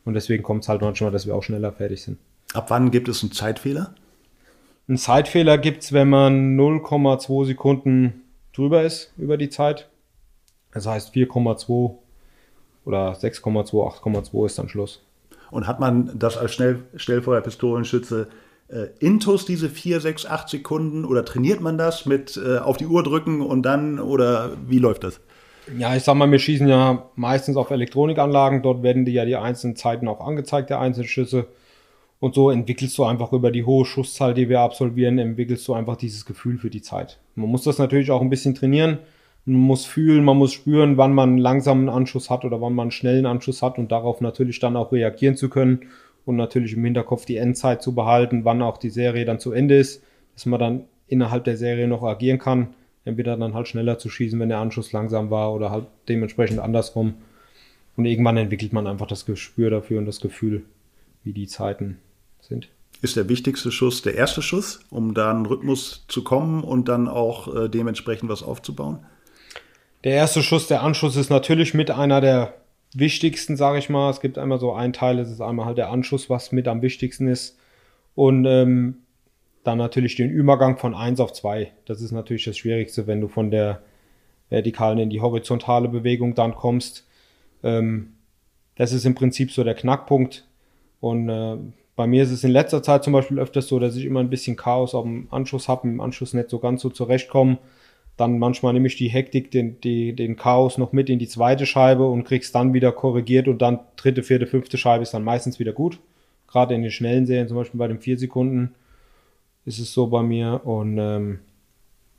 Und deswegen kommt es halt manchmal, dass wir auch schneller fertig sind. Ab wann gibt es einen Zeitfehler? Ein Zeitfehler gibt es, wenn man 0,2 Sekunden drüber ist über die Zeit. Das heißt 4,2 oder 6,2, 8,2 ist dann Schluss. Und hat man das als Schnell Schnellfeuerpistolenschütze äh, Intus diese 4, 6, 8 Sekunden oder trainiert man das mit äh, auf die Uhr drücken und dann oder wie läuft das? Ja, ich sag mal, wir schießen ja meistens auf Elektronikanlagen. Dort werden die ja die einzelnen Zeiten auch angezeigt, der einzelnen Schüsse. Und so entwickelst du einfach über die hohe Schusszahl, die wir absolvieren, entwickelst du einfach dieses Gefühl für die Zeit. Man muss das natürlich auch ein bisschen trainieren. Man muss fühlen, man muss spüren, wann man einen langsamen Anschuss hat oder wann man einen schnellen Anschuss hat und darauf natürlich dann auch reagieren zu können und natürlich im Hinterkopf die Endzeit zu behalten, wann auch die Serie dann zu Ende ist, dass man dann innerhalb der Serie noch agieren kann. Entweder dann halt schneller zu schießen, wenn der Anschuss langsam war oder halt dementsprechend andersrum. Und irgendwann entwickelt man einfach das Gespür dafür und das Gefühl, wie die Zeiten sind. Ist der wichtigste Schuss der erste Schuss, um da einen Rhythmus zu kommen und dann auch äh, dementsprechend was aufzubauen? Der erste Schuss, der Anschuss ist natürlich mit einer der wichtigsten, sage ich mal. Es gibt einmal so ein Teil, es ist einmal halt der Anschuss, was mit am wichtigsten ist. Und ähm, dann natürlich den Übergang von 1 auf 2. Das ist natürlich das Schwierigste, wenn du von der vertikalen in die horizontale Bewegung dann kommst. Ähm, das ist im Prinzip so der Knackpunkt. Und äh, bei mir ist es in letzter Zeit zum Beispiel öfters so, dass ich immer ein bisschen Chaos auf dem Anschluss habe, im Anschluss nicht so ganz so zurechtkomme. Dann manchmal nehme ich die Hektik, den, die, den Chaos noch mit in die zweite Scheibe und krieg's dann wieder korrigiert und dann dritte, vierte, fünfte Scheibe ist dann meistens wieder gut. Gerade in den schnellen Serien, zum Beispiel bei den vier Sekunden, ist es so bei mir. Und ähm,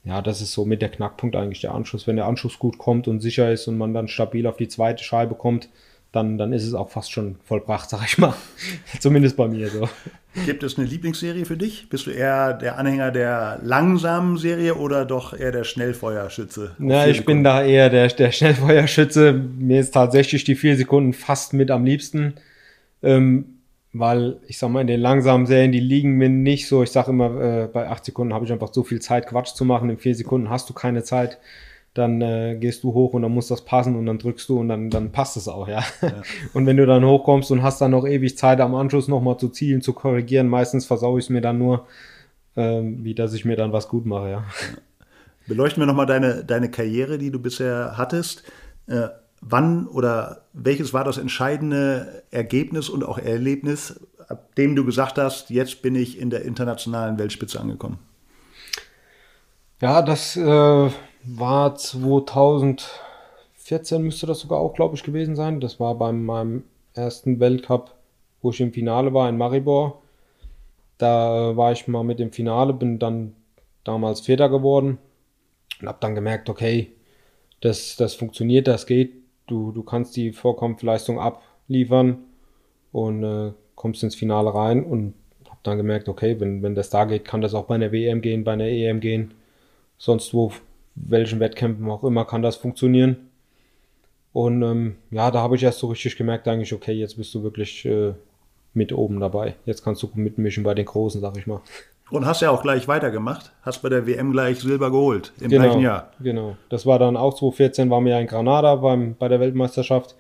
ja, das ist so mit der Knackpunkt eigentlich der Anschluss. Wenn der Anschluss gut kommt und sicher ist und man dann stabil auf die zweite Scheibe kommt, dann, dann ist es auch fast schon vollbracht, sag ich mal. Zumindest bei mir so. Gibt es eine Lieblingsserie für dich? Bist du eher der Anhänger der langsamen Serie oder doch eher der Schnellfeuerschütze? Na, ich bin da eher der, der Schnellfeuerschütze. Mir ist tatsächlich die vier Sekunden fast mit am liebsten. Ähm, weil ich sag mal, in den langsamen Serien, die liegen mir nicht so. Ich sag immer, äh, bei acht Sekunden habe ich einfach so viel Zeit, Quatsch zu machen. In vier Sekunden hast du keine Zeit dann äh, gehst du hoch und dann muss das passen und dann drückst du und dann, dann passt es auch, ja? ja. Und wenn du dann hochkommst und hast dann noch ewig Zeit am Anschluss nochmal zu zielen, zu korrigieren, meistens versaue ich es mir dann nur, ähm, wie dass ich mir dann was gut mache, ja. Beleuchten wir nochmal deine, deine Karriere, die du bisher hattest. Äh, wann oder welches war das entscheidende Ergebnis und auch Erlebnis, ab dem du gesagt hast, jetzt bin ich in der internationalen Weltspitze angekommen? Ja, das äh, war 2014 müsste das sogar auch, glaube ich, gewesen sein. Das war bei meinem ersten Weltcup, wo ich im Finale war in Maribor. Da war ich mal mit dem Finale, bin dann damals Vierter geworden und habe dann gemerkt, okay, das, das funktioniert, das geht. Du, du kannst die Vorkampfleistung abliefern und äh, kommst ins Finale rein und habe dann gemerkt, okay, wenn, wenn das da geht, kann das auch bei einer WM gehen, bei einer EM gehen. Sonst wo, welchen Wettkämpfen auch immer, kann das funktionieren. Und ähm, ja, da habe ich erst so richtig gemerkt, eigentlich, okay, jetzt bist du wirklich äh, mit oben dabei. Jetzt kannst du mitmischen bei den Großen, sag ich mal. Und hast ja auch gleich weitergemacht. Hast bei der WM gleich Silber geholt im genau, gleichen Jahr. Genau. Das war dann auch 2014, waren wir ja in Granada beim, bei der Weltmeisterschaft.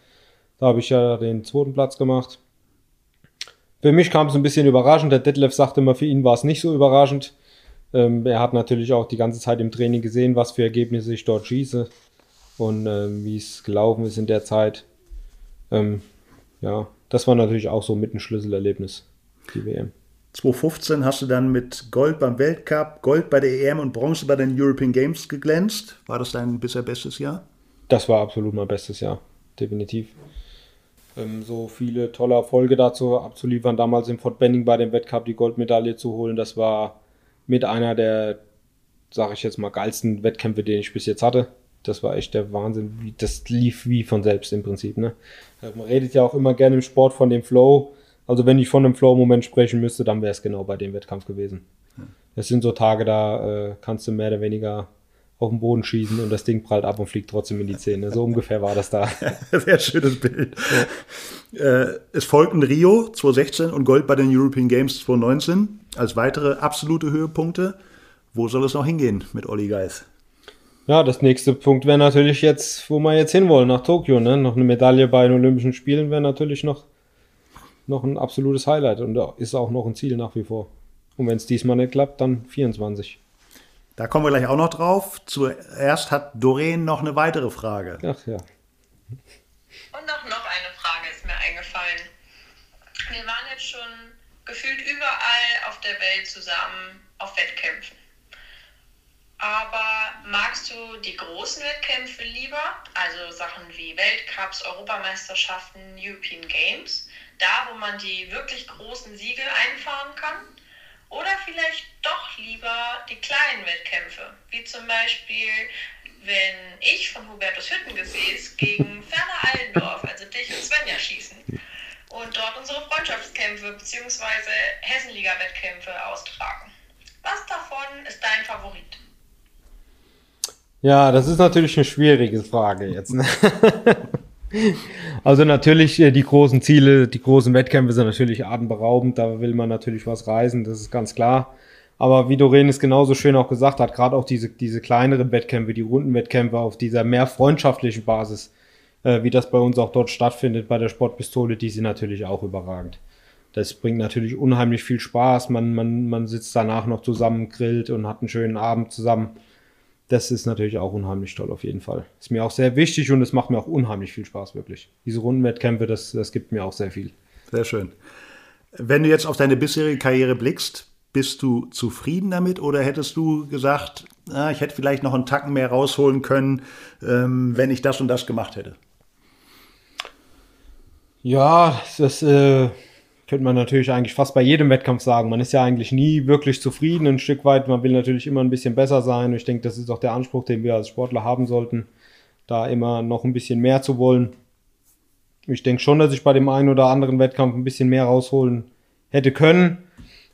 Da habe ich ja den zweiten Platz gemacht. Für mich kam es ein bisschen überraschend. Der Detlef sagte immer, für ihn war es nicht so überraschend. Ähm, er hat natürlich auch die ganze Zeit im Training gesehen, was für Ergebnisse ich dort schieße und ähm, wie es gelaufen ist in der Zeit. Ähm, ja, das war natürlich auch so mit ein Schlüsselerlebnis, die WM. 2015 hast du dann mit Gold beim Weltcup, Gold bei der EM und Bronze bei den European Games geglänzt. War das dein bisher bestes Jahr? Das war absolut mein bestes Jahr, definitiv. Ähm, so viele tolle Erfolge dazu abzuliefern, damals im Fort Benning bei dem Weltcup die Goldmedaille zu holen, das war mit einer der, sage ich jetzt mal, geilsten Wettkämpfe, den ich bis jetzt hatte. Das war echt der Wahnsinn. Das lief wie von selbst im Prinzip. Ne? Man redet ja auch immer gerne im Sport von dem Flow also wenn ich von einem Flow-Moment sprechen müsste, dann wäre es genau bei dem Wettkampf gewesen. Das sind so Tage, da äh, kannst du mehr oder weniger auf den Boden schießen und das Ding prallt ab und fliegt trotzdem in die Zähne. So ungefähr war das da. Sehr schönes Bild. Ja. Äh, es folgten Rio 2016 und Gold bei den European Games 2019 als weitere absolute Höhepunkte. Wo soll es noch hingehen mit Olli Geis? Ja, das nächste Punkt wäre natürlich jetzt, wo wir jetzt hinwollen, nach Tokio. Ne? Noch eine Medaille bei den Olympischen Spielen wäre natürlich noch noch ein absolutes Highlight und ist auch noch ein Ziel nach wie vor. Und wenn es diesmal nicht klappt, dann 24. Da kommen wir gleich auch noch drauf. Zuerst hat Doreen noch eine weitere Frage. Ach ja. Und auch noch eine Frage ist mir eingefallen. Wir waren jetzt schon gefühlt überall auf der Welt zusammen auf Wettkämpfen. Aber magst du die großen Wettkämpfe lieber, also Sachen wie Weltcups, Europameisterschaften, European Games, da wo man die wirklich großen Siege einfahren kann? Oder vielleicht doch lieber die kleinen Wettkämpfe, wie zum Beispiel, wenn ich von Hubertus Hüttengesäß gegen Ferner Allendorf, also dich und Svenja, schießen dort unsere Freundschaftskämpfe bzw. Hessenliga-Wettkämpfe austragen. Was davon ist dein Favorit? Ja, das ist natürlich eine schwierige Frage jetzt. Ne? also natürlich äh, die großen Ziele, die großen Wettkämpfe sind natürlich atemberaubend. Da will man natürlich was reisen, das ist ganz klar. Aber wie Doreen es genauso schön auch gesagt hat, gerade auch diese, diese kleineren Wettkämpfe, die Rundenwettkämpfe auf dieser mehr freundschaftlichen Basis, äh, wie das bei uns auch dort stattfindet, bei der Sportpistole, die sind natürlich auch überragend. Das bringt natürlich unheimlich viel Spaß. Man, man, man sitzt danach noch zusammen, grillt und hat einen schönen Abend zusammen das ist natürlich auch unheimlich toll auf jeden Fall. Ist mir auch sehr wichtig und es macht mir auch unheimlich viel Spaß, wirklich. Diese Rundenwettkämpfe, das, das gibt mir auch sehr viel. Sehr schön. Wenn du jetzt auf deine bisherige Karriere blickst, bist du zufrieden damit oder hättest du gesagt, ah, ich hätte vielleicht noch einen Tacken mehr rausholen können, ähm, wenn ich das und das gemacht hätte? Ja, das äh, könnte man natürlich eigentlich fast bei jedem Wettkampf sagen. Man ist ja eigentlich nie wirklich zufrieden, ein Stück weit. Man will natürlich immer ein bisschen besser sein. Ich denke, das ist auch der Anspruch, den wir als Sportler haben sollten, da immer noch ein bisschen mehr zu wollen. Ich denke schon, dass ich bei dem einen oder anderen Wettkampf ein bisschen mehr rausholen hätte können.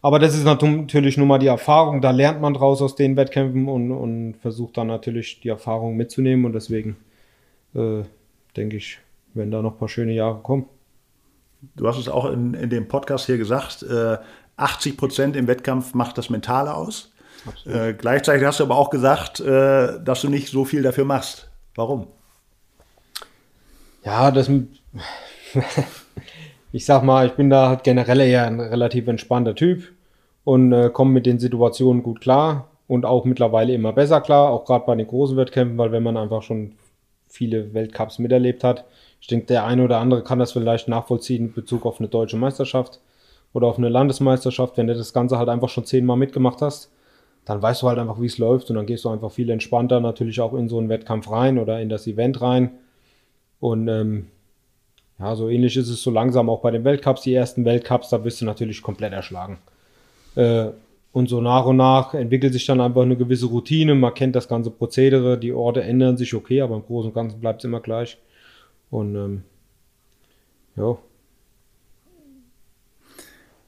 Aber das ist natürlich nun mal die Erfahrung. Da lernt man draus aus den Wettkämpfen und, und versucht dann natürlich die Erfahrung mitzunehmen. Und deswegen äh, denke ich, wenn da noch ein paar schöne Jahre kommen du hast es auch in, in dem Podcast hier gesagt, äh, 80 Prozent im Wettkampf macht das Mentale aus. Äh, gleichzeitig hast du aber auch gesagt, äh, dass du nicht so viel dafür machst. Warum? Ja, das. ich sag mal, ich bin da halt generell eher ein relativ entspannter Typ und äh, komme mit den Situationen gut klar und auch mittlerweile immer besser klar, auch gerade bei den großen Wettkämpfen, weil wenn man einfach schon viele Weltcups miterlebt hat, ich denke, der eine oder andere kann das vielleicht nachvollziehen in Bezug auf eine deutsche Meisterschaft oder auf eine Landesmeisterschaft. Wenn du das Ganze halt einfach schon zehnmal mitgemacht hast, dann weißt du halt einfach, wie es läuft und dann gehst du einfach viel entspannter natürlich auch in so einen Wettkampf rein oder in das Event rein. Und ähm, ja, so ähnlich ist es so langsam auch bei den Weltcups. Die ersten Weltcups, da bist du natürlich komplett erschlagen. Äh, und so nach und nach entwickelt sich dann einfach eine gewisse Routine. Man kennt das ganze Prozedere, die Orte ändern sich okay, aber im Großen und Ganzen bleibt es immer gleich. Und ähm, ja.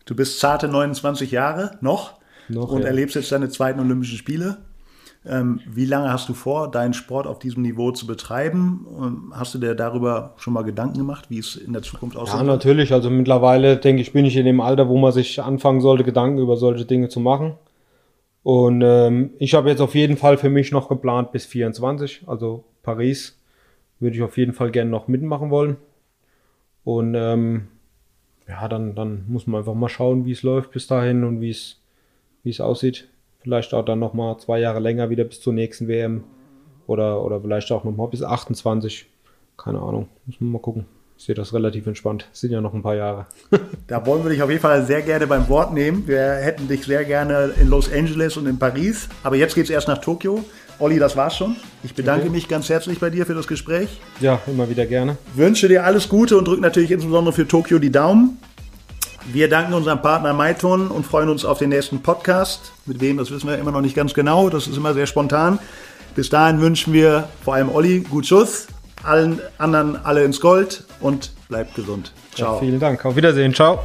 Du bist zarte 29 Jahre noch, Noch, und ja. erlebst jetzt deine zweiten Olympischen Spiele. Ähm, wie lange hast du vor, deinen Sport auf diesem Niveau zu betreiben? Und hast du dir darüber schon mal Gedanken gemacht, wie es in der Zukunft aussieht? Ja, natürlich. Also mittlerweile, denke ich, bin ich in dem Alter, wo man sich anfangen sollte, Gedanken über solche Dinge zu machen. Und ähm, ich habe jetzt auf jeden Fall für mich noch geplant bis 24, also Paris, würde ich auf jeden Fall gerne noch mitmachen wollen. Und ähm, ja, dann, dann muss man einfach mal schauen, wie es läuft bis dahin und wie es, wie es aussieht. Vielleicht auch dann noch mal zwei Jahre länger wieder bis zur nächsten WM oder, oder vielleicht auch noch mal bis 28. Keine Ahnung, muss man mal gucken. Ich sehe das relativ entspannt. Es sind ja noch ein paar Jahre. Da wollen wir dich auf jeden Fall sehr gerne beim Wort nehmen. Wir hätten dich sehr gerne in Los Angeles und in Paris. Aber jetzt geht es erst nach Tokio. Olli, das war's schon. Ich bedanke Okay. mich ganz herzlich bei dir für das Gespräch. Ja, immer wieder gerne. Wünsche dir alles Gute und drücke natürlich insbesondere für Tokio die Daumen. Wir danken unserem Partner Maiton und freuen uns auf den nächsten Podcast. Mit wem, das wissen wir immer noch nicht ganz genau. Das ist immer sehr spontan. Bis dahin wünschen wir vor allem Olli gut Schuss, allen anderen alle ins Gold und bleibt gesund. Ciao. Vielen Dank. Auf Wiedersehen. Ciao.